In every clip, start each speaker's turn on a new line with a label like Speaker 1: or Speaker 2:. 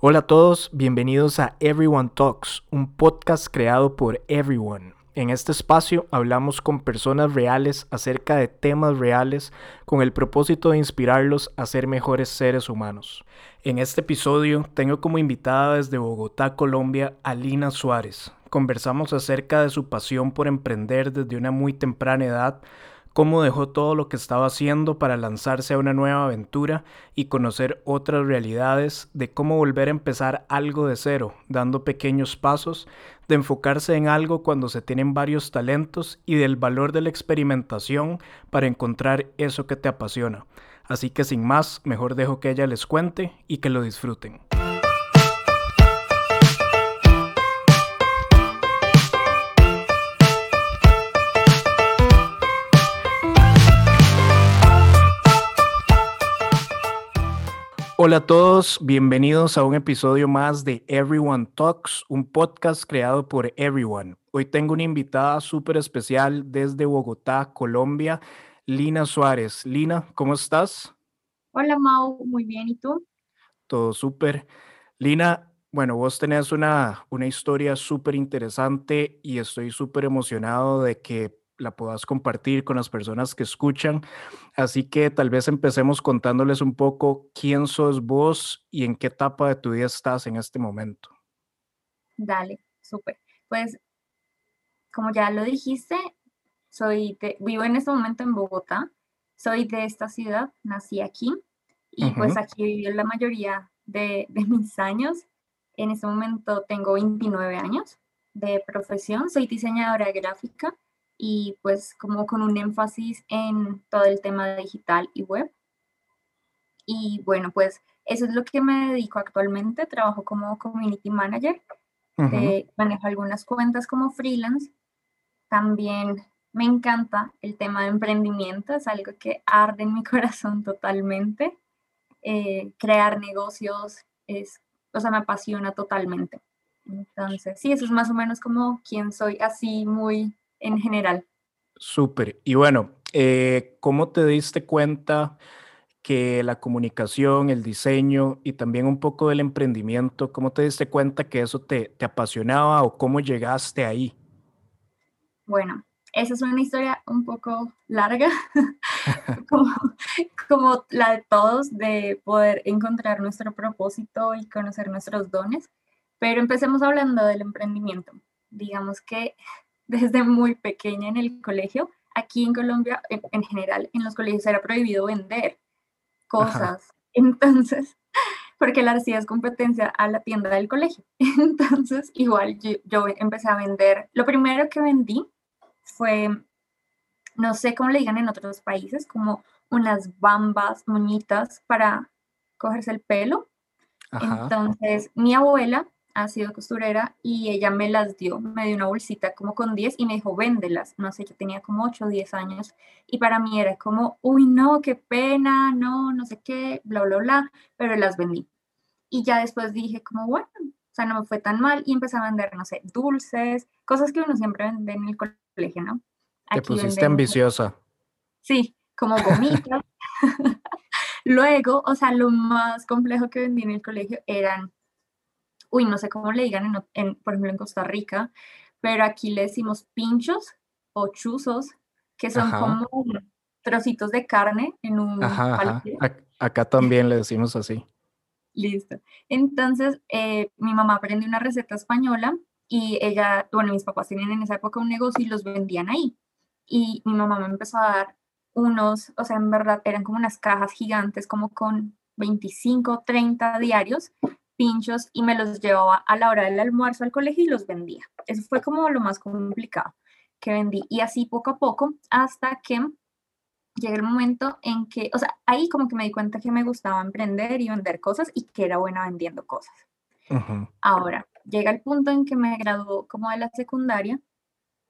Speaker 1: Hola a todos, bienvenidos a Everyone Talks, un podcast creado por Everyone. En este espacio hablamos con personas reales acerca de temas reales con el propósito de inspirarlos a ser mejores seres humanos. En este episodio tengo como invitada desde Bogotá, Colombia, a Lina Suárez. Conversamos acerca de su pasión por emprender desde una muy temprana edad, cómo dejó todo lo que estaba haciendo para lanzarse a una nueva aventura y conocer otras realidades, de cómo volver a empezar algo de cero, dando pequeños pasos, de enfocarse en algo cuando se tienen varios talentos y del valor de la experimentación para encontrar eso que te apasiona. Así que sin más, mejor dejo que ella les cuente y que lo disfruten. Hola a todos, bienvenidos a un episodio más de Everyone Talks, un podcast creado por Everyone. Hoy tengo una invitada súper especial desde Bogotá, Colombia, Lina Suárez. Lina, ¿cómo estás?
Speaker 2: Hola Mau, muy bien, ¿y tú?
Speaker 1: Todo súper. Lina, bueno, vos tenés una, una historia súper interesante y estoy súper emocionado de que la puedas compartir con las personas que escuchan. Así que tal vez empecemos contándoles un poco quién sos vos y en qué etapa de tu vida estás en este momento.
Speaker 2: Dale, súper. Pues, como ya lo dijiste, soy vivo en este momento en Bogotá. Soy de esta ciudad, nací aquí y pues aquí viví la mayoría de, de mis años. En este momento tengo 29 años de profesión, soy diseñadora gráfica y pues como con un énfasis en todo el tema digital y web. Y bueno, pues eso es lo que me dedico actualmente. Trabajo como community manager, eh, manejo algunas cuentas como freelance. También me encanta el tema de emprendimiento, es algo que arde en mi corazón totalmente. Eh, crear negocios es, o sea, me apasiona totalmente. Entonces, sí, eso es más o menos como quien soy, así muy en general.
Speaker 1: Súper. Y bueno, eh, ¿cómo te diste cuenta que la comunicación, el diseño y también un poco del emprendimiento, cómo te diste cuenta que eso te, te apasionaba o cómo llegaste ahí?
Speaker 2: Bueno, esa es una historia un poco larga, como, como, la de todos, de poder encontrar nuestro propósito y conocer nuestros dones. Pero empecemos hablando del emprendimiento. Digamos que desde muy pequeña en el colegio. Aquí en Colombia, en, general, en los colegios era prohibido vender cosas. Entonces, porque le hacías competencia a la tienda del colegio. Entonces, igual yo, empecé a vender. Lo primero que vendí fue, no sé cómo le digan en otros países, como unas bambas, moñitas para cogerse el pelo. Entonces, mi abuela ha sido costurera y ella me las dio, me dio una bolsita como con 10 y me dijo, véndelas. No sé, yo tenía como 8 o 10 años y para mí era como, uy, no, qué pena, no, no sé qué, bla, bla, bla, pero las vendí. Y ya después dije como, bueno, o sea, no me fue tan mal y empecé a vender, no sé, dulces, cosas que uno siempre vende en el colegio, ¿no?
Speaker 1: Te pusiste ambiciosa.
Speaker 2: Sí, como gomitas. Luego, o sea, lo más complejo que vendí en el colegio eran uy, no sé cómo le digan, en, por ejemplo, en Costa Rica, pero aquí le decimos pinchos o chuzos, que son como trocitos de carne en un
Speaker 1: ajá, Acá también le decimos así.
Speaker 2: Listo. Entonces, eh, mi mamá aprendió una receta española y ella, bueno, mis papás tenían en esa época un negocio y los vendían ahí. Y mi mamá me empezó a dar unos, o sea, en verdad eran como unas cajas gigantes, como con 25, 30 diarios pinchos y me los llevaba a la hora del almuerzo al colegio y los vendía. Eso fue como lo más complicado que vendí. Y así poco a poco hasta que llega el momento en que, o sea, ahí como que me di cuenta que me gustaba emprender y vender cosas y que era buena vendiendo cosas. Ahora, llega el punto en que me graduó como de la secundaria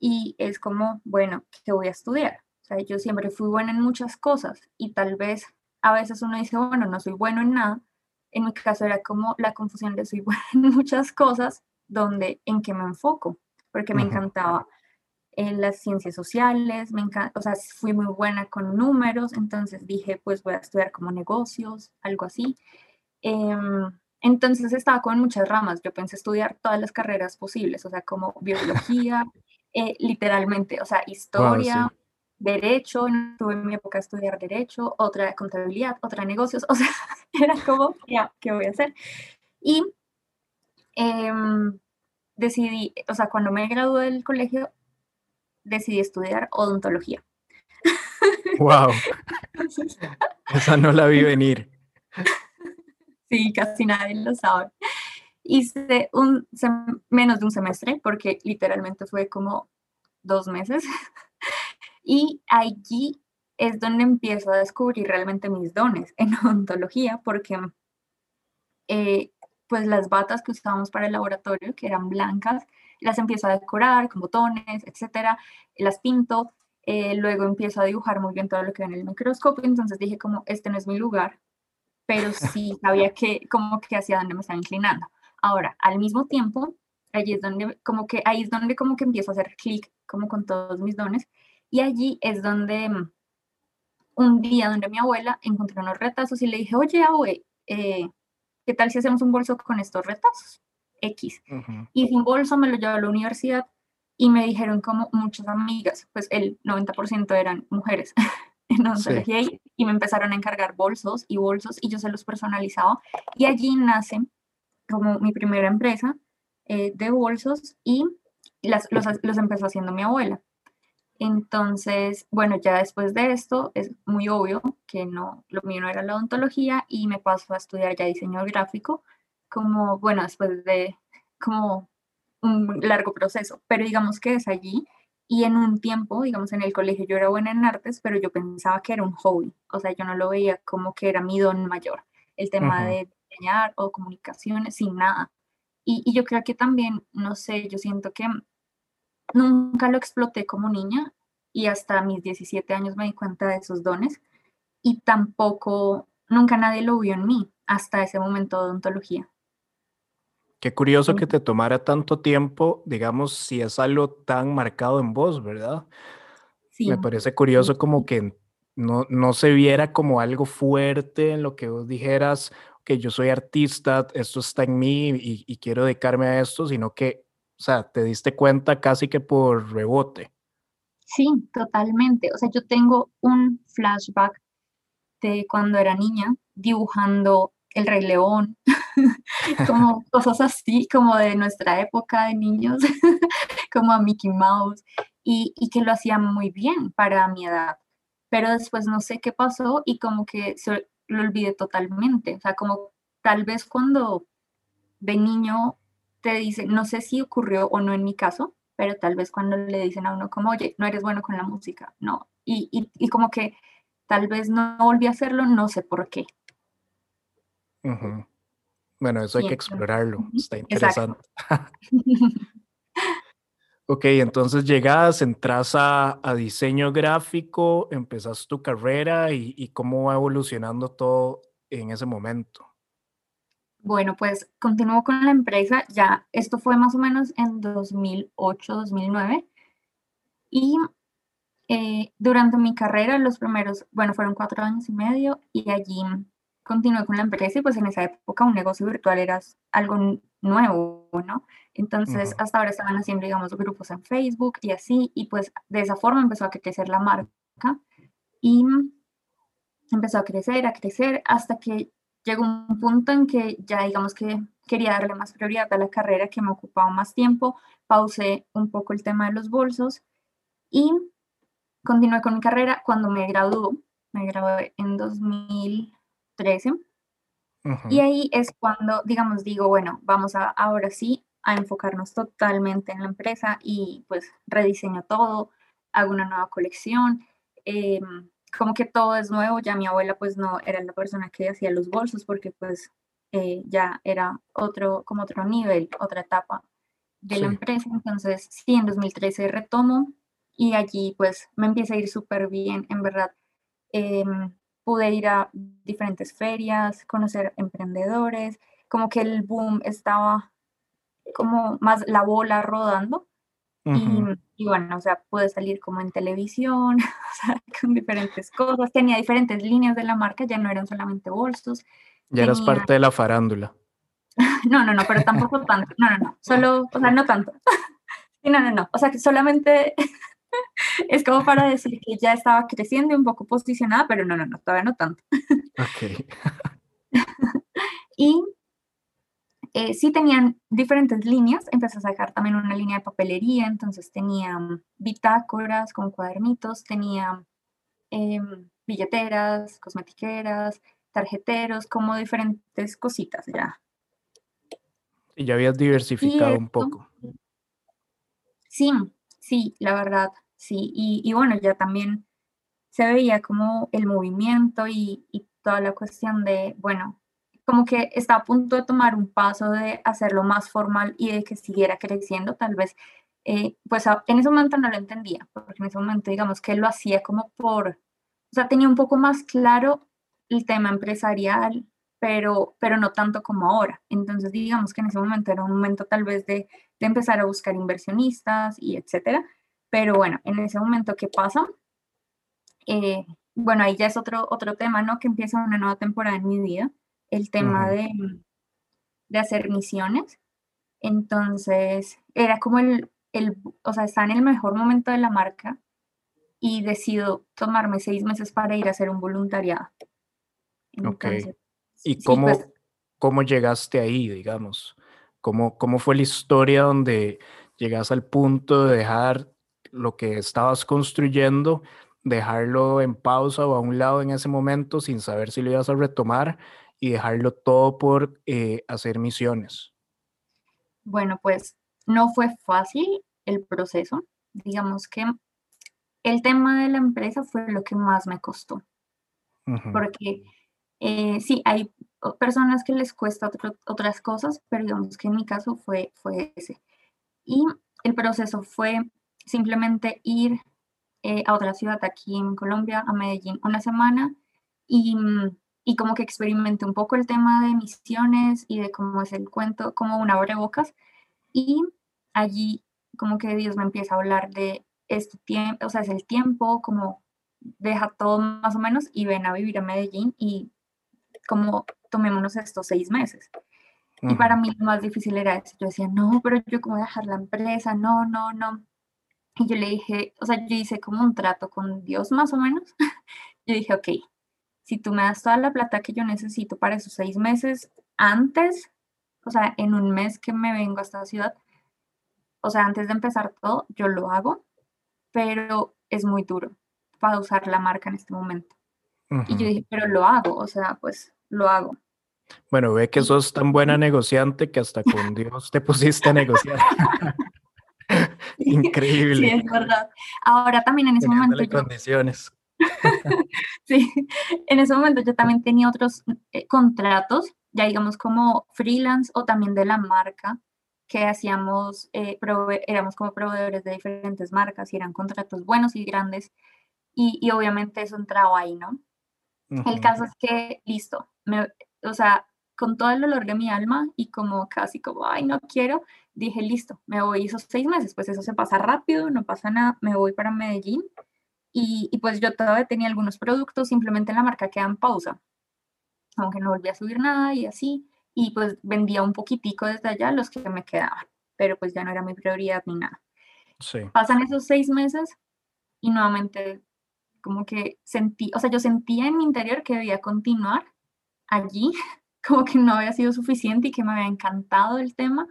Speaker 2: y es como, bueno, ¿qué voy a estudiar? O sea, yo siempre fui buena en muchas cosas y tal vez a veces uno dice, bueno, no soy bueno en nada, en mi caso era como la confusión de soy buena en muchas cosas, donde, en qué me enfoco, porque me encantaba en las ciencias sociales, me encanta, o sea, fui muy buena con números, entonces dije, pues voy a estudiar como negocios, algo así. Em, Entonces estaba con muchas ramas. Yo pensé estudiar todas las carreras posibles, o sea, como biología, eh, literalmente, o sea, historia, derecho, tuve en mi época estudiar derecho, otra contabilidad, otra negocios, o sea, era como, ya, ¿qué voy a hacer? Y em, decidí, o sea, cuando me gradué del colegio, decidí estudiar odontología.
Speaker 1: ¡Wow! Esa no la vi venir.
Speaker 2: Sí, casi nadie lo sabe. Hice un, menos de un semestre, porque literalmente fue como dos meses. Y allí es donde empiezo a descubrir realmente mis dones en odontología, porque eh, pues las batas que usábamos para el laboratorio, que eran blancas, las empiezo a decorar con botones, etcétera, las pinto, eh, luego empiezo a dibujar muy bien todo lo que ve en el microscopio, entonces dije como, este no es mi lugar, pero sí sabía que, como que hacia dónde me estaba inclinando. Ahora, al mismo tiempo, allí es donde, como que, ahí es donde como que empiezo a hacer clic, como con todos mis dones, y allí es donde mm, un día donde mi abuela encontró unos retazos y le dije, oye, abue, eh, ¿qué tal si hacemos un bolso con estos retazos? X. Y sin bolso me lo llevó a la universidad y me dijeron como muchas amigas, pues el 90% eran mujeres en odontología y, me empezaron a encargar bolsos y bolsos y yo se los personalizaba y allí nace como mi primera empresa eh, de bolsos y las, los, los empezó haciendo mi abuela. Entonces, bueno, ya después de esto es muy obvio que no, lo mío no era la odontología y me paso a estudiar ya diseño gráfico, como, bueno, después de como un largo proceso, pero digamos que es allí y en un tiempo, digamos en el colegio yo era buena en artes, pero yo pensaba que era un hobby, o sea, yo no lo veía como que era mi don mayor, el tema de diseñar o comunicaciones, sin nada. Y, y yo creo que también, no sé, yo siento que nunca lo exploté como niña y hasta mis 17 años me di cuenta de esos dones y tampoco, nunca nadie lo vio en mí hasta ese momento de odontología.
Speaker 1: Qué curioso que te tomara tanto tiempo, digamos, si es algo tan marcado en vos, ¿verdad? Sí. Me parece curioso como que no, no se viera como algo fuerte en lo que vos dijeras, que yo soy artista, esto está en mí y, y quiero dedicarme a esto, sino que o sea, te diste cuenta casi que por rebote.
Speaker 2: Sí, totalmente. O sea, yo tengo un flashback de cuando era niña dibujando El Rey León, como cosas así, como de nuestra época de niños, como a Mickey Mouse, y, y, que lo hacía muy bien para mi edad. Pero después no sé qué pasó y como que se lo olvidé totalmente. O sea, como tal vez cuando de niño te dicen, no sé si ocurrió o no en mi caso, pero tal vez cuando le dicen a uno como, oye, no eres bueno con la música, no, y, y, como que tal vez no volví a hacerlo, no sé por qué.
Speaker 1: Bueno, eso hay que explorarlo, está interesante. ok, entonces llegas, entras a, a, diseño gráfico, empezas tu carrera y, y cómo va evolucionando todo en ese momento.
Speaker 2: Bueno, pues continúo con la empresa. Ya esto fue más o menos en 2008, 2009. Y eh, durante mi carrera, los primeros, bueno, fueron cuatro años y medio y allí continué con la empresa y pues en esa época un negocio virtual era algo nuevo, ¿no? Entonces hasta ahora estaban haciendo, digamos, grupos en Facebook y así, y pues de esa forma empezó a crecer la marca y empezó a crecer, a crecer, hasta que llegó un punto en que ya digamos que quería darle más prioridad a la carrera que me ocupaba más tiempo, pausé un poco el tema de los bolsos y continué con mi carrera cuando me graduó, me gradué en 2013 y ahí es cuando digamos digo, bueno, vamos a ahora sí a enfocarnos totalmente en la empresa y pues rediseño todo, hago una nueva colección. Eh, como que todo es nuevo, ya mi abuela pues no era la persona que hacía los bolsos porque pues eh, ya era otro, como otro nivel, otra etapa de la empresa. Entonces, sí, en 2013 retomo y allí pues me empieza a ir súper bien, en verdad. Em, pude ir a diferentes ferias, conocer emprendedores, como que el boom estaba como más la bola rodando y, bueno, o sea, pude salir como en televisión, o sea, con diferentes cosas. Tenía diferentes líneas de la marca, ya no eran solamente bolsos.
Speaker 1: Ya eras parte de la farándula.
Speaker 2: no, no, no, pero tampoco tanto. No, no, no. Solo, o sea, no tanto. no, no, no. O sea, que solamente es como para decir que ya estaba creciendo y un poco posicionada, pero no, no, no, todavía no tanto.
Speaker 1: Ok.
Speaker 2: y eh, sí tenían diferentes líneas, empecé a sacar también una línea de papelería, entonces tenía bitácoras con cuadernitos, tenía em, billeteras, cosmetiqueras, tarjeteros, como diferentes cositas ya.
Speaker 1: Y ya habías diversificado un poco.
Speaker 2: Sí, sí, la verdad, sí. Y, bueno, ya también se veía como el movimiento y, toda la cuestión de, bueno, como que está a punto de tomar un paso de hacerlo más formal y de que siguiera creciendo, tal vez, eh, pues en ese momento no lo entendía, porque en ese momento digamos que lo hacía como por, o sea, tenía un poco más claro el tema empresarial, pero, pero no tanto como ahora. Entonces, digamos que en ese momento era un momento tal vez de, de empezar a buscar inversionistas y etcétera. Pero bueno, en ese momento, ¿qué pasa? Eh, bueno, ahí ya es otro, otro tema, ¿no? Que empieza una nueva temporada en mi vida, el tema de, de hacer misiones. Entonces, era como el, el, o sea, está en el mejor momento de la marca y decido tomarme seis meses para ir a hacer un voluntariado.
Speaker 1: ok. ¿Y cómo, pues cómo llegaste ahí, digamos? ¿Cómo, ¿Cómo fue la historia donde llegas al punto de dejar lo que estabas construyendo, dejarlo en pausa o a un lado en ese momento sin saber si lo ibas a retomar y dejarlo todo por eh, hacer misiones?
Speaker 2: Bueno, pues no fue fácil el proceso. Digamos que el tema de la empresa fue lo que más me costó. Porque eh, sí, hay personas que les cuesta otras cosas, pero digamos que en mi caso fue, fue ese. Y el proceso fue simplemente ir eh, a otra ciudad aquí en Colombia, a Medellín, una semana y, y, como que experimenté un poco el tema de misiones y de cómo es el cuento, como un abrebocas. Y allí como que Dios me empieza a hablar de este tiempo, o sea, es el tiempo, como deja todo más o menos y ven a vivir a Medellín y como tomémonos estos seis meses. Y para mí lo más difícil era eso. Yo decía, no, pero yo cómo voy a dejar la empresa, no, no, no. Y yo le dije, o sea, yo hice como un trato con Dios más o menos. yo dije, ok, si tú me das toda la plata que yo necesito para esos seis meses antes, o sea, en un mes que me vengo a esta ciudad, o sea, antes de empezar todo, yo lo hago, pero es muy duro para usar la marca en este momento. Y yo dije, pero lo hago, o sea, pues lo hago.
Speaker 1: Bueno, ve que sos tan buena negociante que hasta con Dios te pusiste a negociar. Increíble.
Speaker 2: Sí, es verdad. Ahora también en ese momento.
Speaker 1: Yo, condiciones.
Speaker 2: sí, en ese momento yo también tenía otros eh, contratos, ya digamos como freelance o también de la marca, que hacíamos, eh, éramos como proveedores de diferentes marcas y eran contratos buenos y grandes. Y, y obviamente eso entraba ahí, ¿no? El caso es que, listo, me, o sea, con todo el dolor de mi alma y como casi como, ay, no quiero, dije, listo, me voy esos seis meses, pues eso se pasa rápido, no pasa nada, me voy para Medellín. Y, y pues yo todavía tenía algunos productos, simplemente la marca queda en pausa, aunque no volví a subir nada y así, y pues vendía un poquitico desde allá los que me quedaban, pero pues ya no era mi prioridad ni nada.
Speaker 1: Sí.
Speaker 2: Pasan esos seis meses y nuevamente como que sentí, o sea, yo sentía en mi interior que debía continuar allí, como que no había sido suficiente y que me había encantado el tema,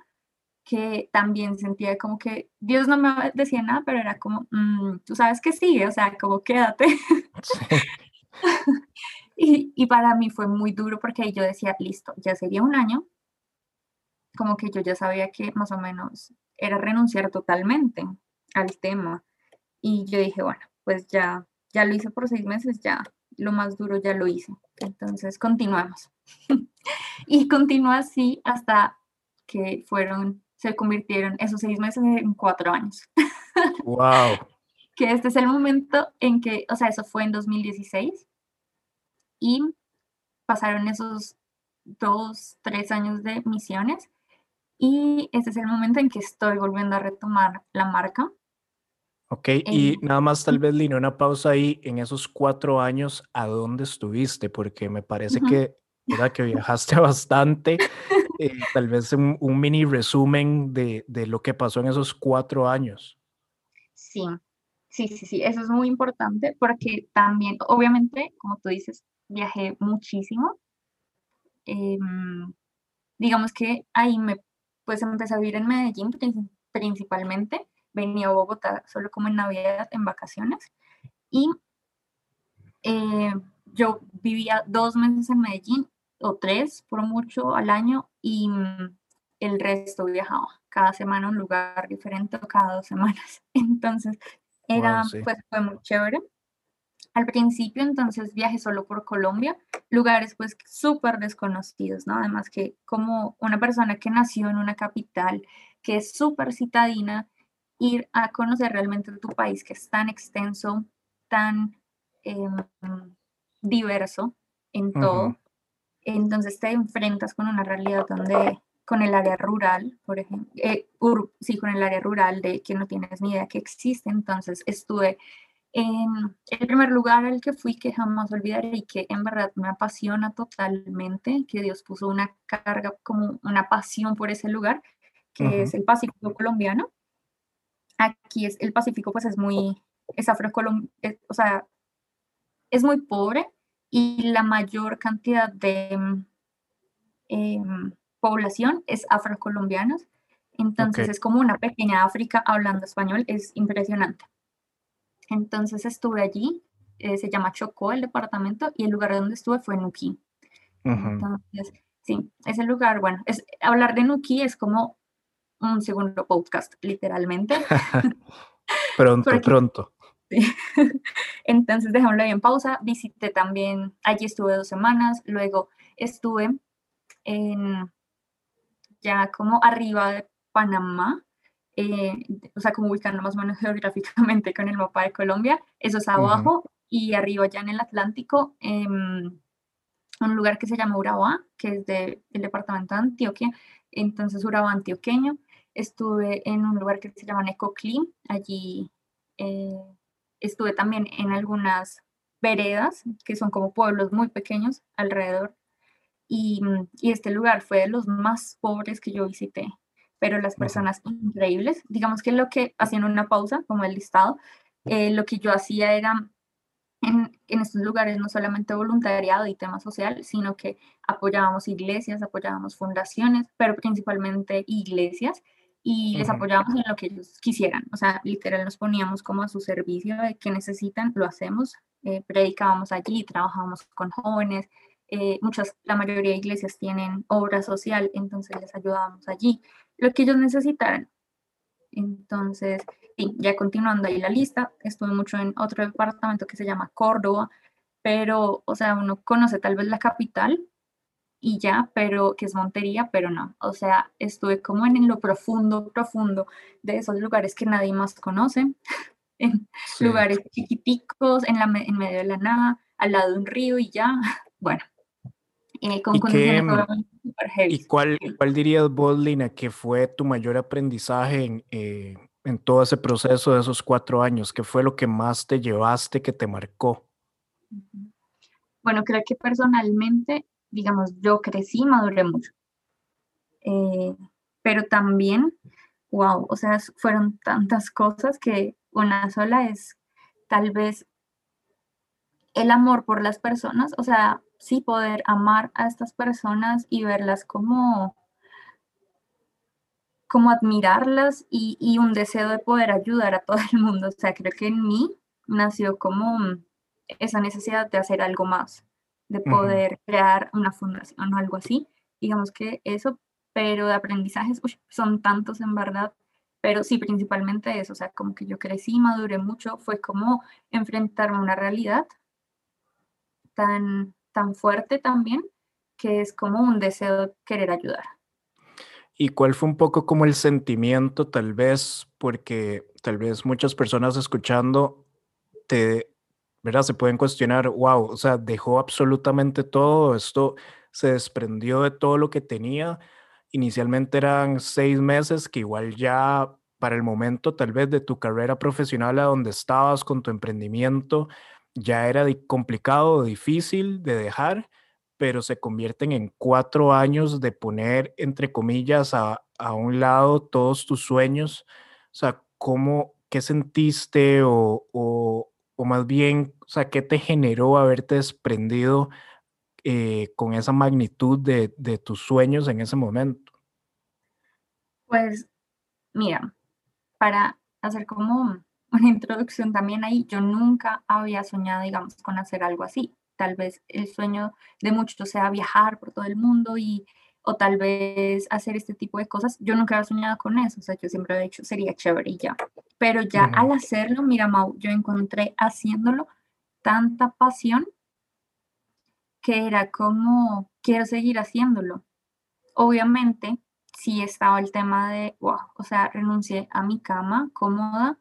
Speaker 2: que también sentía como que Dios no me decía nada, pero era como, mm, tú sabes que sí, o sea, como quédate. y, y para mí fue muy duro porque yo decía, listo, ya sería un año, como que yo ya sabía que más o menos era renunciar totalmente al tema. Y yo dije, bueno, pues ya, ya lo hice por seis meses, ya lo más duro ya lo hice. Entonces, continuamos. y continúa así hasta que fueron, se convirtieron esos seis meses en cuatro años.
Speaker 1: ¡Wow!
Speaker 2: que este es el momento en que, o sea, eso fue en 2016 y pasaron esos dos, tres años de misiones y este es el momento en que estoy volviendo a retomar la marca
Speaker 1: Ok, y nada más tal vez, Lina, una pausa ahí. En esos cuatro años, ¿a dónde estuviste? Porque me parece que, ¿verdad? que viajaste bastante. Eh, tal vez un, mini resumen de, de, lo que pasó en esos cuatro años.
Speaker 2: Sí, sí, sí, sí, eso es muy importante porque también, obviamente, como tú dices, viajé muchísimo. Em, digamos que ahí me, pues empecé a vivir en Medellín principalmente, venía a Bogotá solo como en Navidad, en vacaciones, y eh, yo vivía dos meses en Medellín o tres por mucho al año y mm, el resto viajaba cada semana a un lugar diferente o cada dos semanas. Entonces, era, pues fue muy chévere. Al principio, entonces, viajé solo por Colombia, lugares pues súper desconocidos, ¿no? Además que como una persona que nació en una capital, que es súper citadina, ir a conocer realmente tu país, que es tan extenso, tan em, diverso en todo, entonces te enfrentas con una realidad donde con el área rural, por ejemplo, eh, sí, con el área rural de que no tienes ni idea que existe, entonces estuve en el primer lugar al que fui que jamás olvidaré y que en verdad me apasiona totalmente, que Dios puso una carga, como una pasión por ese lugar, que es el Pacífico colombiano. Aquí es, el Pacífico pues es muy, es afrocolombiano, o sea, es muy pobre, y la mayor cantidad de mm, em, población es afrocolombianos. Entonces es como una pequeña África hablando español, es impresionante. Entonces estuve allí, eh, se llama Chocó el departamento y el lugar donde estuve fue Nuquí. Entonces, sí, ese lugar, bueno, es, hablar de Nuquí es como un segundo podcast, literalmente.
Speaker 1: pronto, pronto.
Speaker 2: Entonces dejémoslo ahí en pausa. Visité también, allí estuve dos semanas, luego estuve en ya como arriba de Panamá, eh, o sea, como ubicando más o menos geográficamente con el mapa de Colombia, eso es abajo, y arriba ya en el Atlántico, en un lugar que se llama Urabá, que es del departamento de Antioquia, entonces Urabá antioqueño. Estuve en un lugar que se llama Necoclí, allí eh, estuve también en algunas veredas, que son como pueblos muy pequeños alrededor, y, este lugar fue de los más pobres que yo visité, pero las personas increíbles, digamos que lo que, haciendo una pausa, como el listado, eh, lo que yo hacía era en, en, estos lugares no solamente voluntariado y tema social, sino que apoyábamos iglesias, apoyábamos fundaciones, pero principalmente iglesias, y les apoyábamos en lo que ellos quisieran. O sea, literal nos poníamos como a su servicio de que necesitan, lo hacemos. Eh, predicábamos allí, trabajábamos con jóvenes. Eh, muchas, la mayoría de iglesias tienen obra social, entonces les ayudábamos allí. Lo que ellos necesitaran. Entonces, sí, ya continuando ahí la lista, estuve mucho en otro departamento que se llama Córdoba, pero, o sea, uno conoce tal vez la capital, y ya, pero que es Montería, pero no. O sea, estuve como en lo profundo, profundo de esos lugares que nadie más conoce, en lugares chiquiticos, en, la, en medio de la nada, al lado de un río y ya, bueno.
Speaker 1: Eh, con ¿Y, ¿Y cuál, cuál dirías vos, Lina, que fue tu mayor aprendizaje en, eh, en todo ese proceso de esos cuatro años? ¿Qué fue lo que más te llevaste, que te marcó?
Speaker 2: Bueno, creo que personalmente digamos, yo crecí, maduré mucho. Eh, pero también, wow, o sea, fueron tantas cosas que una sola es tal vez el amor por las personas, o sea, sí poder amar a estas personas y verlas como como admirarlas y, y, un deseo de poder ayudar a todo el mundo. O sea, creo que en mí nació como esa necesidad de hacer algo más de poder crear una fundación o algo así. Digamos que eso, pero de aprendizajes son tantos en verdad, pero sí, principalmente eso, o sea, como que yo crecí, maduré mucho, fue como enfrentarme a una realidad tan, tan fuerte también, que es como un deseo de querer ayudar.
Speaker 1: ¿Y cuál fue un poco como el sentimiento, tal vez, porque tal vez muchas personas escuchando te ¿verdad? Se pueden cuestionar, wow, o sea, dejó absolutamente todo, esto se desprendió de todo lo que tenía. Inicialmente eran seis meses, que igual ya para el momento tal vez de tu carrera profesional a donde estabas con tu emprendimiento, ya era complicado, difícil de dejar, pero se convierten en cuatro años de poner, entre comillas, a, un lado todos tus sueños. O sea, ¿cómo, qué sentiste o, o, más bien, o sea, qué te generó haberte desprendido eh, con esa magnitud de, de tus sueños en ese momento?
Speaker 2: Pues, mira, para hacer como una introducción también ahí, yo nunca había soñado, digamos, con hacer algo así. Tal vez el sueño de muchos sea viajar por todo el mundo y o tal vez hacer este tipo de cosas. Yo nunca había soñado con eso, o sea, yo siempre he dicho, sería chévere y ya. Pero ya al hacerlo, mira, Mau, yo encontré haciéndolo tanta pasión que era como, quiero seguir haciéndolo. Obviamente, sí estaba el tema de, wow, o sea, renuncié a mi cama cómoda,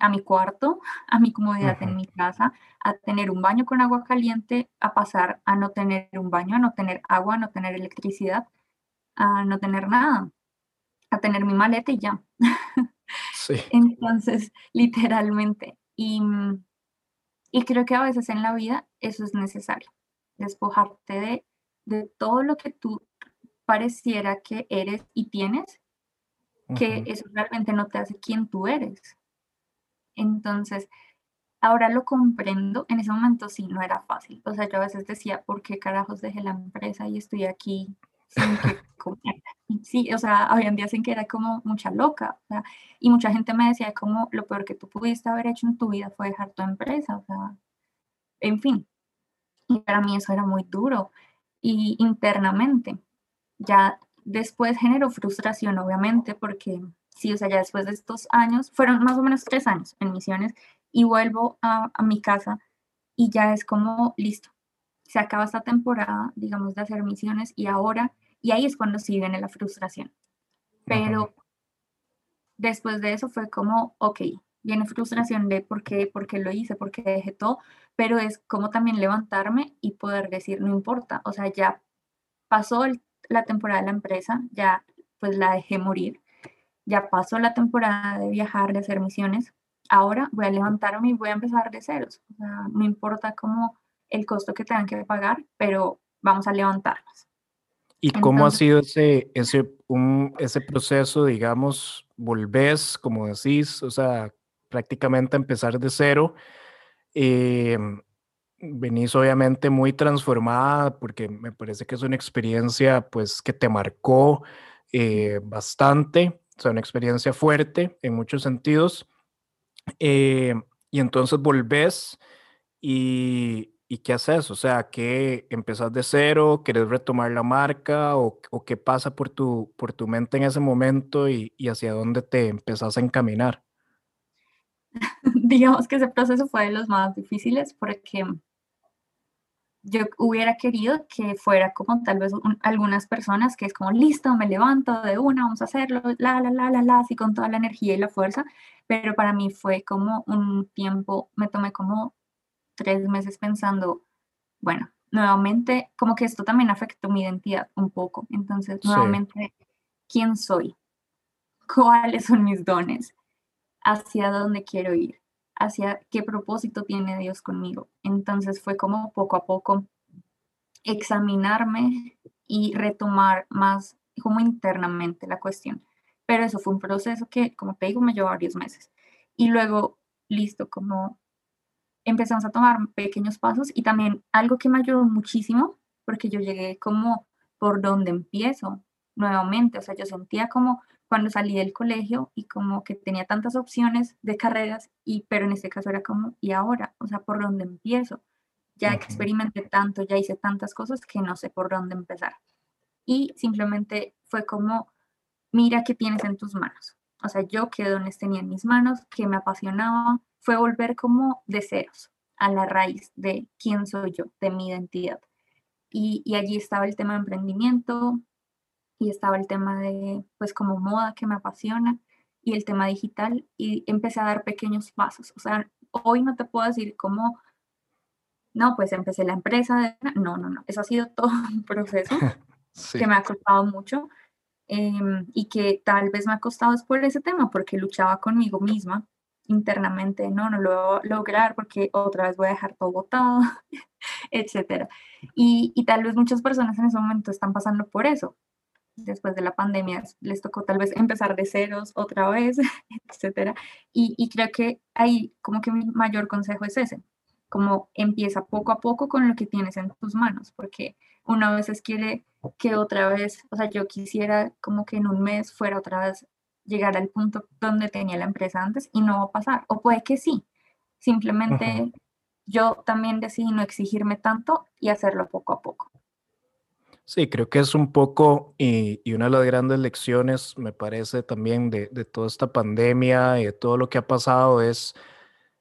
Speaker 2: a mi cuarto, a mi comodidad en mi casa, a tener un baño con agua caliente, a pasar a no tener un baño, a no tener agua, a no tener electricidad, a no tener nada, a tener mi maleta y ya. Sí. Entonces, literalmente. Y, y creo que a veces en la vida eso es necesario, despojarte de, de todo lo que tú pareciera que eres y tienes, que eso realmente no te hace quien tú eres. Entonces, ahora lo comprendo, en ese momento sí, no era fácil. O sea, yo a veces decía, ¿por qué carajos dejé la empresa y estoy aquí sin que comer? Sí, o sea, había días en que era como mucha loca. O sea, y mucha gente me decía como lo peor que tú pudiste haber hecho en tu vida fue dejar tu empresa. O sea, en fin. Y para mí eso era muy duro. Y internamente, ya después generó frustración, obviamente, porque sí, o sea, ya después de estos años, fueron más o menos tres años en misiones, y vuelvo a, mi casa y ya es como, listo, se acaba esta temporada, digamos, de hacer misiones y ahora, y ahí es cuando sí viene la frustración. Pero después de eso fue como, ok, viene frustración de por qué, por qué lo hice, por qué dejé todo, pero es como también levantarme y poder decir, no importa, o sea, ya pasó la temporada de la empresa, ya pues la dejé morir, ya pasó la temporada de viajar, de hacer misiones, ahora voy a levantarme y voy a empezar de ceros. O sea, no importa cómo el costo que tengan que pagar, pero vamos a levantarnos.
Speaker 1: ¿Y cómo ha sido ese, ese, un, ese proceso, digamos, volvés, como decís, o sea, prácticamente a empezar de cero? Eh, venís obviamente muy transformada porque me parece que es una experiencia pues que te marcó eh, bastante sea, una experiencia fuerte en muchos sentidos. Eh, y entonces volvés y, y, ¿qué haces? O sea, ¿qué empezás de cero? ¿Quieres retomar la marca? ¿O, o qué pasa por tu, por tu mente en ese momento y, y hacia dónde te empezás a encaminar?
Speaker 2: Digamos que ese proceso fue de los más difíciles porque yo hubiera querido que fuera como tal vez algunas personas que es como, listo, me levanto de una, vamos a hacerlo, la, la, la, la, la, así con toda la energía y la fuerza, pero para mí fue como un tiempo, me tomé como tres meses pensando, bueno, nuevamente, como que esto también afectó mi identidad un poco, entonces, nuevamente, ¿quién soy? ¿Cuáles son mis dones? ¿Hacia dónde quiero ir? Hacia qué propósito tiene Dios conmigo. Entonces fue como poco a poco examinarme y retomar más como internamente la cuestión. Pero eso fue un proceso que, como te digo, me llevó varios meses. Y luego, listo, como empezamos a tomar pequeños pasos y también algo que me ayudó muchísimo, porque yo llegué como por donde empiezo nuevamente, o sea, yo sentía como cuando salí del colegio y como que tenía tantas opciones de carreras, y, pero en este caso era como, ¿y ahora? O sea, ¿por dónde empiezo? Ya experimenté tanto, ya hice tantas cosas que no sé por dónde empezar. Y simplemente fue como, mira qué tienes en tus manos. O sea, yo qué dones tenía en mis manos, que me apasionaba, fue volver como de ceros a la raíz de quién soy yo, de mi identidad. Y, y allí estaba el tema de emprendimiento, y estaba el tema de, pues como moda que me apasiona y el tema digital y empecé a dar pequeños pasos. O sea, hoy no te puedo decir cómo, no, pues empecé la empresa, de, no, no, no, eso ha sido todo un proceso que me ha costado mucho em, y que tal vez me ha costado es por ese tema, porque luchaba conmigo misma internamente, no, no lo voy a lograr porque otra vez voy a dejar todo botado, etcétera. Y, y tal vez muchas personas en ese momento están pasando por eso. Después de la pandemia les tocó tal vez empezar de ceros otra vez, etcétera. Y, y creo que ahí como que mi mayor consejo es ese, como empieza poco a poco con lo que tienes en tus manos, porque uno a veces quiere que otra vez, o sea, yo quisiera como que en un mes fuera otra vez llegar al punto donde tenía la empresa antes y no va a pasar. O puede que sí. Simplemente yo también decidí no exigirme tanto y hacerlo poco a poco.
Speaker 1: Sí, creo que es un poco, y, una de las grandes lecciones, me parece también, de, toda esta pandemia y de todo lo que ha pasado es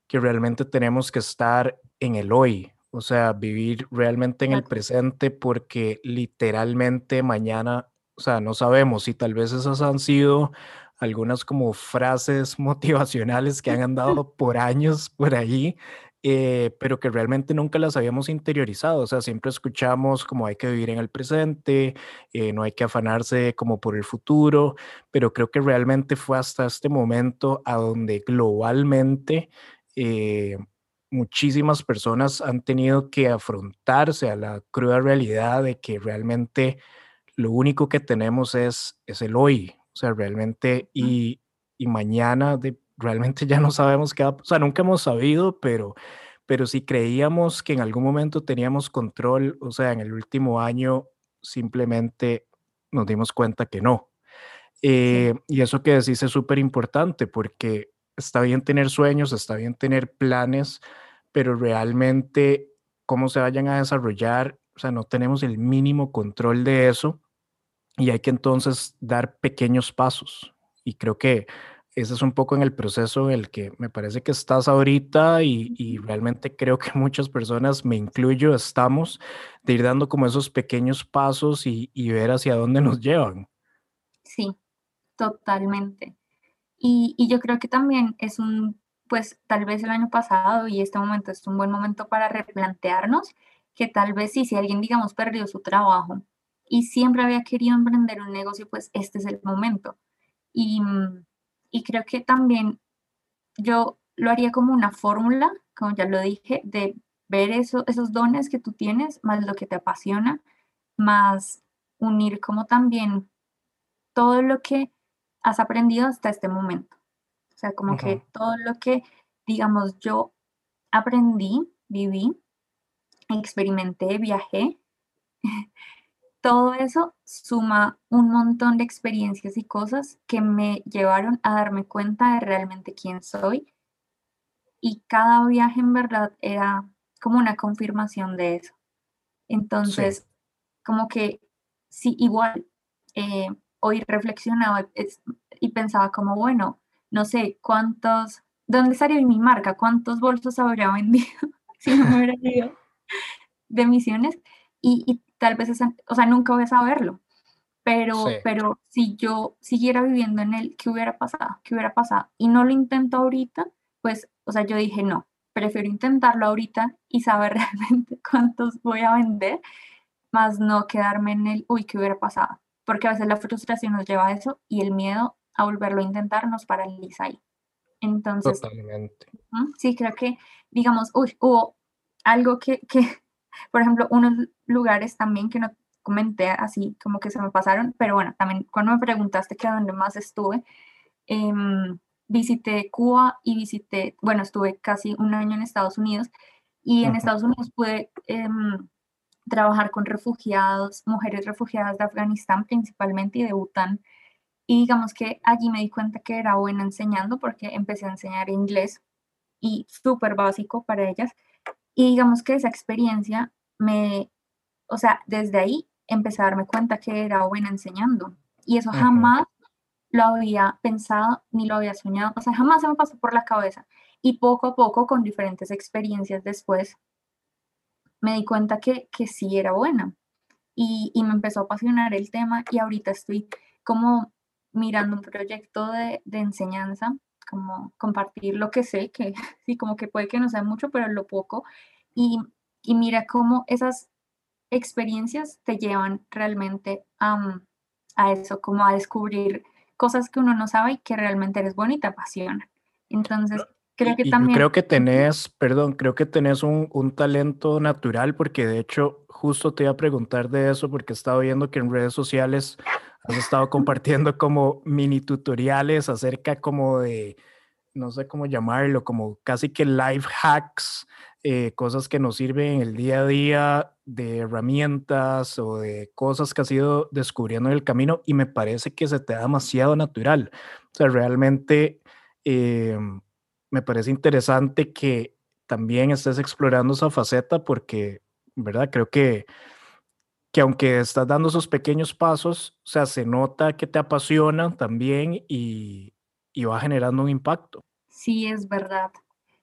Speaker 1: que realmente tenemos que estar en el hoy, o sea, vivir realmente en el presente porque literalmente mañana, o sea, no sabemos si tal vez esas han sido algunas como frases motivacionales que han andado por años por ahí, eh, pero que realmente nunca las habíamos interiorizado. O sea, siempre escuchamos como hay que vivir en el presente, eh, no hay que afanarse como por el futuro, pero creo que realmente fue hasta este momento a donde globalmente eh, muchísimas personas han tenido que afrontarse a la cruda realidad de que realmente lo único que tenemos es, es el hoy, o sea, realmente, y, y mañana de, realmente ya no sabemos qué va, o sea, nunca hemos sabido, pero, pero si creíamos que en algún momento teníamos control, o sea, en el último año simplemente nos dimos cuenta que no. Eh, y eso que decís es súper importante porque está bien tener sueños, está bien tener planes, pero realmente cómo se vayan a desarrollar, o sea, no tenemos el mínimo control de eso y hay que entonces dar pequeños pasos. Y creo que ese es un poco en el proceso en el que me parece que estás ahorita y, realmente creo que muchas personas, me incluyo, estamos de ir dando como esos pequeños pasos y, ver hacia dónde nos llevan.
Speaker 2: Sí, totalmente. Y, y, yo creo que también es un, pues tal vez el año pasado y este momento es un buen momento para replantearnos que tal vez sí, si alguien, digamos, perdió su trabajo y siempre había querido emprender un negocio, pues este es el momento. Y, y creo que también yo lo haría como una fórmula, como ya lo dije, de ver eso, esos dones que tú tienes, más lo que te apasiona, más unir como también todo lo que has aprendido hasta este momento. O sea, como que todo lo que, digamos, yo aprendí, viví, experimenté, viajé, todo eso suma un montón de experiencias y cosas que me llevaron a darme cuenta de realmente quién soy. Y cada viaje en verdad era como una confirmación de eso. Entonces, como que sí, igual, eh, hoy reflexionaba y pensaba como, bueno, no sé cuántos, ¿dónde estaría mi marca? ¿Cuántos bolsos habría vendido si no me hubiera ido de misiones? Y, tal vez, o sea, nunca voy a saberlo, pero, pero si yo siguiera viviendo en él, ¿qué hubiera pasado? ¿Qué hubiera pasado? Y no lo intento ahorita, pues, o sea, yo dije, no, prefiero intentarlo ahorita y saber realmente cuántos voy a vender, más no quedarme en el, uy, ¿qué hubiera pasado? Porque a veces la frustración nos lleva a eso y el miedo a volverlo a intentar nos paraliza ahí. Entonces, Totalmente. sí, creo que, digamos, uy, hubo algo que, que por ejemplo, unos lugares también que no comenté así como que se me pasaron, pero bueno, también cuando me preguntaste que a dónde más estuve, em, visité Cuba y visité, bueno, estuve casi un año en Estados Unidos y en Estados Unidos pude em, trabajar con refugiados, mujeres refugiadas de Afganistán principalmente y de Bután. Y digamos que allí me di cuenta que era buena enseñando porque empecé a enseñar inglés y súper básico para ellas. Y digamos que esa experiencia me, o sea, desde ahí empecé a darme cuenta que era buena enseñando. Y eso jamás lo había pensado ni lo había soñado, o sea, jamás se me pasó por la cabeza. Y poco a poco, con diferentes experiencias después, me di cuenta que, que sí era buena. Y, y, me empezó a apasionar el tema y ahorita estoy como mirando un proyecto de, de enseñanza como compartir lo que sé, que sí, como que puede que no sea mucho, pero lo poco. Y, y mira cómo esas experiencias te llevan realmente a eso, como a descubrir cosas que uno no sabe y que realmente eres bueno y te apasionan. Entonces, creo que también...
Speaker 1: creo que tenés, perdón, creo que tenés un, un, talento natural porque de hecho justo te iba a preguntar de eso porque he estado viendo que en redes sociales has estado compartiendo como mini tutoriales acerca como de, no sé cómo llamarlo, como casi que life hacks, eh, cosas que nos sirven en el día a día de herramientas o de cosas que has ido descubriendo en el camino y me parece que se te da demasiado natural. O sea, realmente eh, me parece interesante que también estés explorando esa faceta porque, ¿verdad? Creo que que aunque estás dando esos pequeños pasos, o sea, se nota que te apasiona también y, y va generando un impacto.
Speaker 2: Sí, es verdad.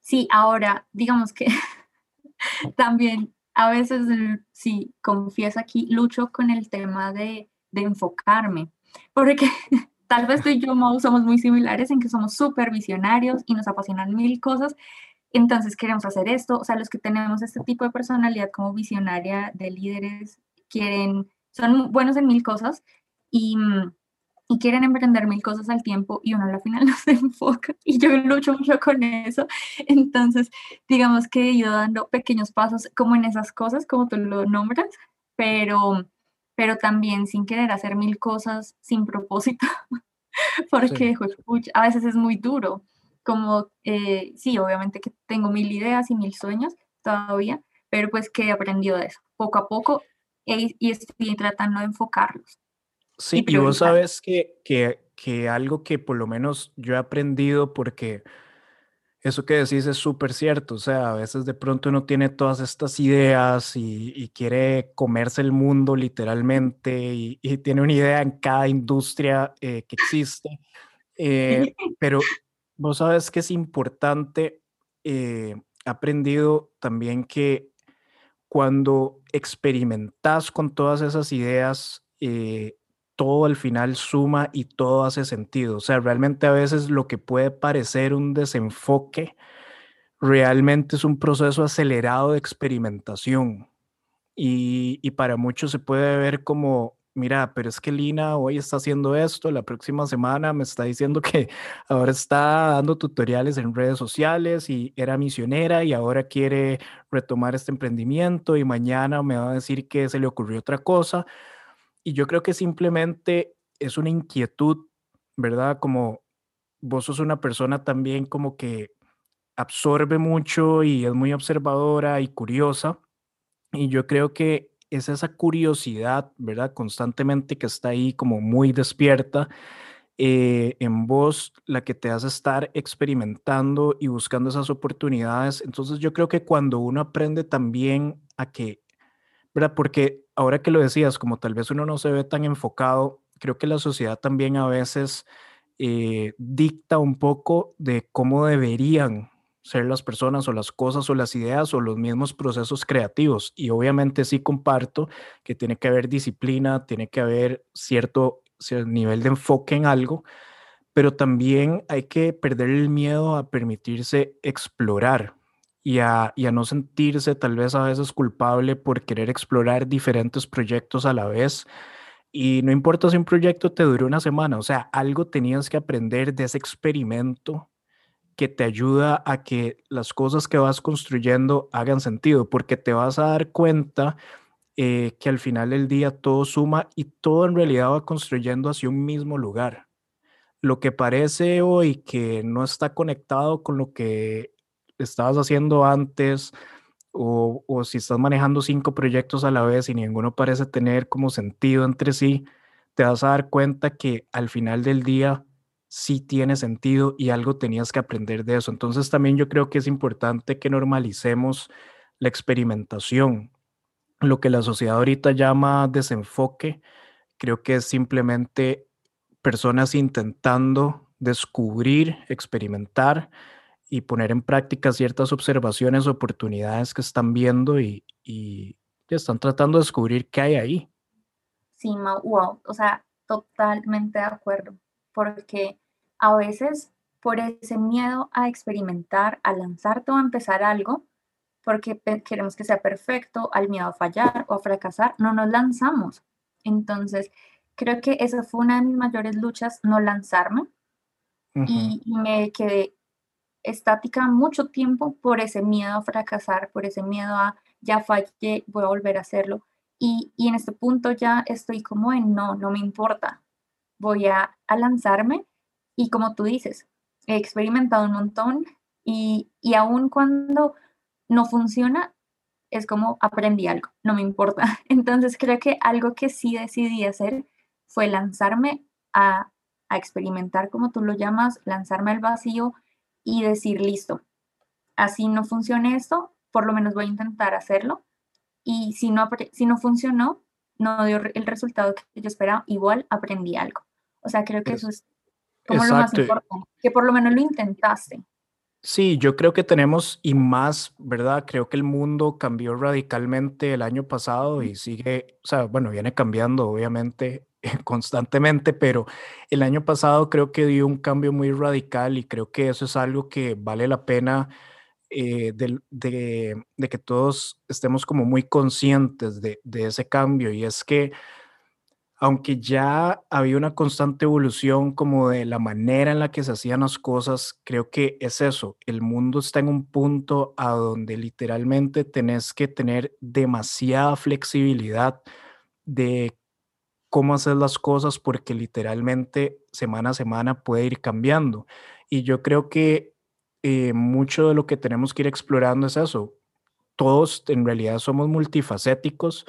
Speaker 2: Sí, ahora, digamos que también a veces, sí, confieso aquí, lucho con el tema de, de enfocarme, porque tal vez tú y yo, somos muy similares en que somos súper visionarios y nos apasionan mil cosas, entonces queremos hacer esto, o sea, los que tenemos este tipo de personalidad como visionaria de líderes quieren, son buenos en mil cosas y, y quieren emprender mil cosas al tiempo y uno al final no se enfoca y yo lucho mucho con eso. Entonces, digamos que he ido dando pequeños pasos como en esas cosas, como tú lo nombras, pero, pero también sin querer hacer mil cosas sin propósito, porque a veces es muy duro. Como, eh, sí, obviamente que tengo mil ideas y mil sueños todavía, pero pues que he aprendido de eso. Poco a poco y estoy tratando de enfocarlos.
Speaker 1: Sí, y, vos sabes que, que, que, algo que por lo menos yo he aprendido, porque eso que decís es súper cierto, o sea, a veces de pronto uno tiene todas estas ideas y, quiere comerse el mundo literalmente y, tiene una idea en cada industria eh, que existe, eh, pero vos sabes que es importante, eh, he aprendido también que cuando experimentas con todas esas ideas, eh, todo al final suma y todo hace sentido. O sea, realmente a veces lo que puede parecer un desenfoque, realmente es un proceso acelerado de experimentación. Y, y para muchos se puede ver como mira, pero es que Lina hoy está haciendo esto, la próxima semana me está diciendo que ahora está dando tutoriales en redes sociales y era misionera y ahora quiere retomar este emprendimiento y mañana me va a decir que se le ocurrió otra cosa. Y yo creo que simplemente es una inquietud, ¿verdad? Como vos sos una persona también como que absorbe mucho y es muy observadora y curiosa. Y yo creo que es esa curiosidad, ¿verdad? Constantemente que está ahí como muy despierta eh, en vos, la que te hace estar experimentando y buscando esas oportunidades. Entonces yo creo que cuando uno aprende también a que, ¿verdad? Porque ahora que lo decías, como tal vez uno no se ve tan enfocado, creo que la sociedad también a veces eh, dicta un poco de cómo deberían ser las personas o las cosas o las ideas o los mismos procesos creativos. Y obviamente sí comparto que tiene que haber disciplina, tiene que haber cierto, nivel de enfoque en algo, pero también hay que perder el miedo a permitirse explorar y a, y a no sentirse tal vez a veces culpable por querer explorar diferentes proyectos a la vez. Y no importa si un proyecto te dure una semana, o sea, algo tenías que aprender de ese experimento que te ayuda a que las cosas que vas construyendo hagan sentido, porque te vas a dar cuenta eh, que al final del día todo suma y todo en realidad va construyendo hacia un mismo lugar. Lo que parece hoy que no está conectado con lo que estabas haciendo antes, o, o si estás manejando cinco proyectos a la vez y ninguno parece tener como sentido entre sí, te vas a dar cuenta que al final del día sí tiene sentido y algo tenías que aprender de eso. Entonces también yo creo que es importante que normalicemos la experimentación. Lo que la sociedad ahorita llama desenfoque, creo que es simplemente personas intentando descubrir, experimentar y poner en práctica ciertas observaciones, oportunidades que están viendo y, y están tratando de descubrir qué hay ahí.
Speaker 2: Sí, wow, o sea, totalmente de acuerdo porque a veces por ese miedo a experimentar, a lanzarte o a empezar algo, porque queremos que sea perfecto, al miedo a fallar o a fracasar, no nos lanzamos. Entonces, creo que esa fue una de mis mayores luchas, no lanzarme. y, me quedé estática mucho tiempo por ese miedo a fracasar, por ese miedo a ya fallé, voy a volver a hacerlo. Y, en este punto ya estoy como en no, no me importa, voy a, lanzarme y como tú dices, he experimentado un montón y, y aun cuando no funciona, es como aprendí algo, no me importa. Entonces creo que algo que sí decidí hacer fue lanzarme a, a experimentar, como tú lo llamas, lanzarme al vacío y decir, listo, así no funciona esto, por lo menos voy a intentar hacerlo. Y si no, si no funcionó, no dio el resultado que yo esperaba, igual aprendí algo. O sea, creo que eso es como lo más importante, que por lo menos lo intentaste.
Speaker 1: Sí, yo creo que tenemos y más, ¿verdad? Creo que el mundo cambió radicalmente el año pasado y sigue, o sea, bueno, viene cambiando obviamente constantemente, pero el año pasado creo que dio un cambio muy radical y creo que eso es algo que vale la pena eh, de, de, que todos estemos como muy conscientes de, de ese cambio y es que aunque ya había una constante evolución como de la manera en la que se hacían las cosas, creo que es eso, el mundo está en un punto a donde literalmente tenés que tener demasiada flexibilidad de cómo hacer las cosas porque literalmente semana a semana puede ir cambiando. Y yo creo que eh, mucho de lo que tenemos que ir explorando es eso. Todos en realidad somos multifacéticos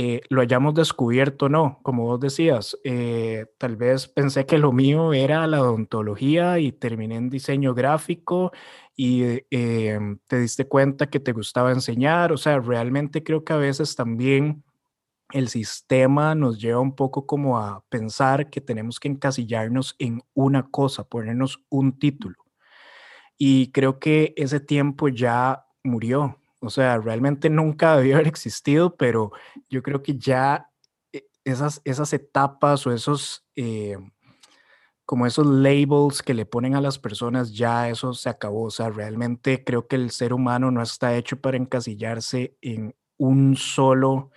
Speaker 1: eh, lo hayamos descubierto no. Como vos decías, eh, tal vez pensé que lo mío era la odontología y terminé en diseño gráfico y em, te diste cuenta que te gustaba enseñar. O sea, realmente creo que a veces también el sistema nos lleva un poco como a pensar que tenemos que encasillarnos en una cosa, ponernos un título. Y creo que ese tiempo ya murió. O sea, realmente nunca debió haber existido, pero yo creo que ya eh, esas, esas etapas o esos, eh, como esos labels que le ponen a las personas, ya eso se acabó. O sea, realmente creo que el ser humano no está hecho para encasillarse en un solo,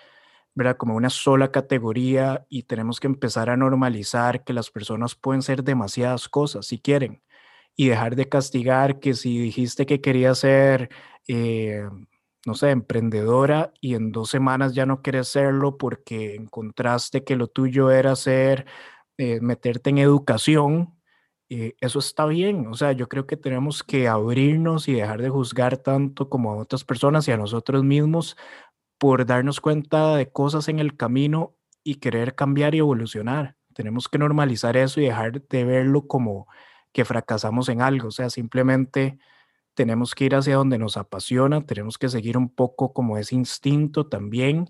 Speaker 1: ¿verdad? Como una sola categoría y tenemos que empezar a normalizar que las personas pueden ser demasiadas cosas si quieren y dejar de castigar que si dijiste que querías ser eh, no sé, emprendedora y en dos semanas ya no quieres serlo porque encontraste que lo tuyo era ser, eh, meterte en educación, eh, eso está bien. O sea, yo creo que tenemos que abrirnos y dejar de juzgar tanto como a otras personas y a nosotros mismos por darnos cuenta de cosas en el camino y querer cambiar y evolucionar. Tenemos que normalizar eso y dejar de verlo como que fracasamos en algo. O sea, simplemente tenemos que ir hacia donde nos apasiona, tenemos que seguir un poco como ese instinto también,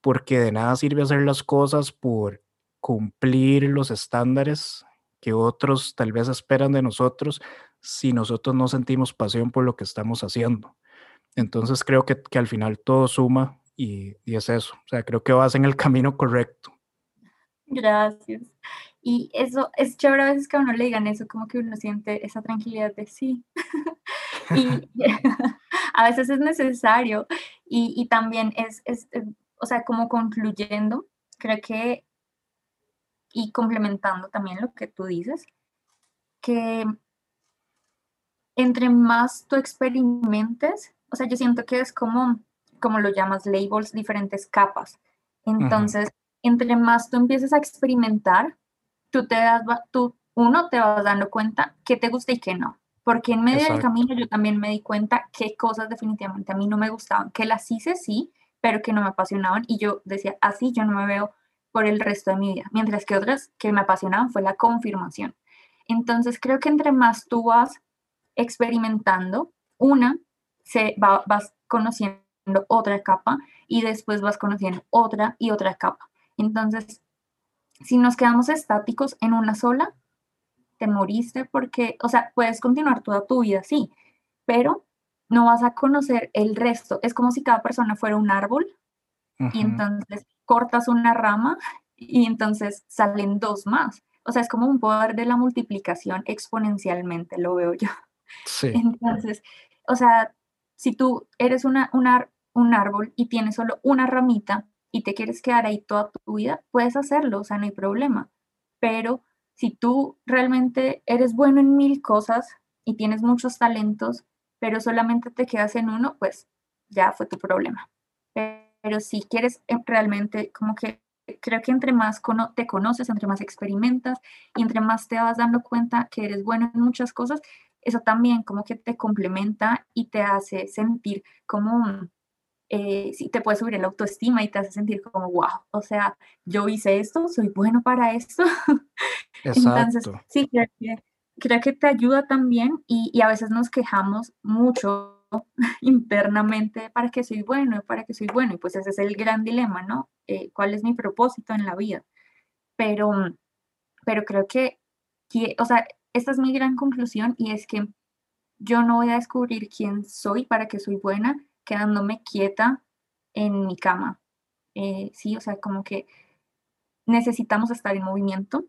Speaker 1: porque de nada sirve hacer las cosas por cumplir los estándares que otros tal vez esperan de nosotros si nosotros no sentimos pasión por lo que estamos haciendo. Entonces creo que, al final todo suma y, y, es eso. O sea, creo que vas en el camino correcto.
Speaker 2: Gracias. Y eso es chévere a veces que a uno le digan eso, como que uno siente esa tranquilidad de sí. y a veces es necesario y, también es, es, o sea, como concluyendo, creo que, y complementando también lo que tú dices, que entre más tú experimentes, o sea, yo siento que es como, como lo llamas, labels, diferentes capas. Entonces, entre más tú empieces a experimentar, tú te das, tú, uno, te vas dando cuenta qué te gusta y qué no. Porque en medio del camino yo también me di cuenta qué cosas definitivamente a mí no me gustaban, que las hice sí, pero que no me apasionaban. Y yo decía, así yo no me veo por el resto de mi vida. Mientras que otras que me apasionaban fue la confirmación. Entonces creo que entre más tú vas experimentando, una, se va, vas conociendo otra capa y después vas conociendo otra y otra capa. Entonces, si nos quedamos estáticos en una sola, te moriste porque, o sea, puedes continuar toda tu vida, sí, pero no vas a conocer el resto. Es como si cada persona fuera un árbol y entonces cortas una rama y entonces salen dos más. O sea, es como un poder de la multiplicación exponencialmente, lo veo yo. Sí. Entonces, o sea, si tú eres una, un árbol y tienes solo una ramita y te quieres quedar ahí toda tu vida, puedes hacerlo, o sea, no hay problema. Pero si tú realmente eres bueno en mil cosas y tienes muchos talentos, pero solamente te quedas en uno, pues ya fue tu problema. Pero si quieres eh, realmente, como que creo que entre más te conoces, entre más experimentas y entre más te vas dando cuenta que eres bueno en muchas cosas, eso también como que te complementa y te hace sentir como, eh, si te puede subir el autoestima y te hace sentir como, wow, o sea, yo hice esto, soy bueno para esto. Entonces, sí, creo que, creo que te ayuda también y, y a veces nos quejamos mucho internamente para que soy bueno, para que soy bueno. Y pues ese es el gran dilema, ¿no? Eh, ¿Cuál es mi propósito en la vida? Pero, pero creo que, o sea, esta es mi gran conclusión y es que yo no voy a descubrir quién soy para que soy buena quedándome quieta en mi cama. Eh, sí, o sea, como que necesitamos estar en movimiento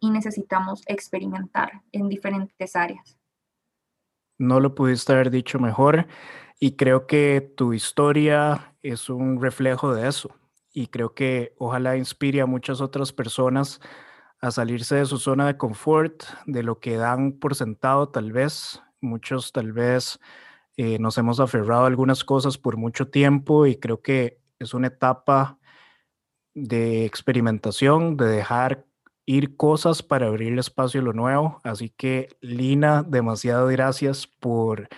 Speaker 2: y necesitamos experimentar en diferentes áreas
Speaker 1: no lo pudiste haber dicho mejor y creo que tu historia es un reflejo de eso y creo que ojalá inspire a muchas otras personas a salirse de su zona de confort, de lo que dan por sentado tal vez. Muchos tal vez eh, nos hemos aferrado a algunas cosas por mucho tiempo y creo que es una etapa de experimentación, de dejar ir cosas para abrir espacio a lo nuevo. Así que, Lina, demasiado gracias por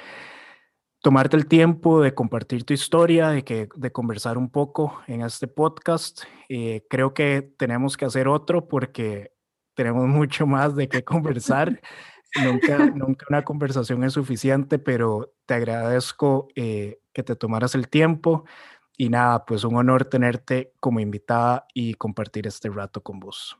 Speaker 1: tomarte el tiempo de compartir tu historia, de, que, de conversar un poco en este podcast. Eh, creo que tenemos que hacer otro porque tenemos mucho más de qué conversar. nunca, nunca una conversación es suficiente, pero te agradezco eh, que te tomaras el tiempo. Y nada, pues un honor tenerte como invitada y compartir este rato con vos.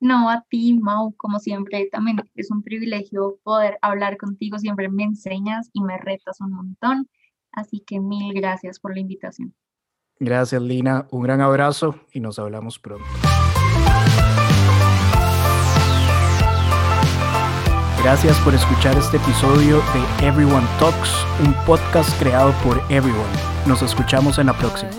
Speaker 2: No, a ti, Mau, como siempre, también es un privilegio poder hablar contigo, siempre me enseñas y me retas un montón, así que mil gracias por la invitación.
Speaker 1: Gracias, Lina, un gran abrazo y nos hablamos pronto. Gracias por escuchar este episodio de Everyone Talks, un podcast creado por Everyone. Nos escuchamos en la próxima.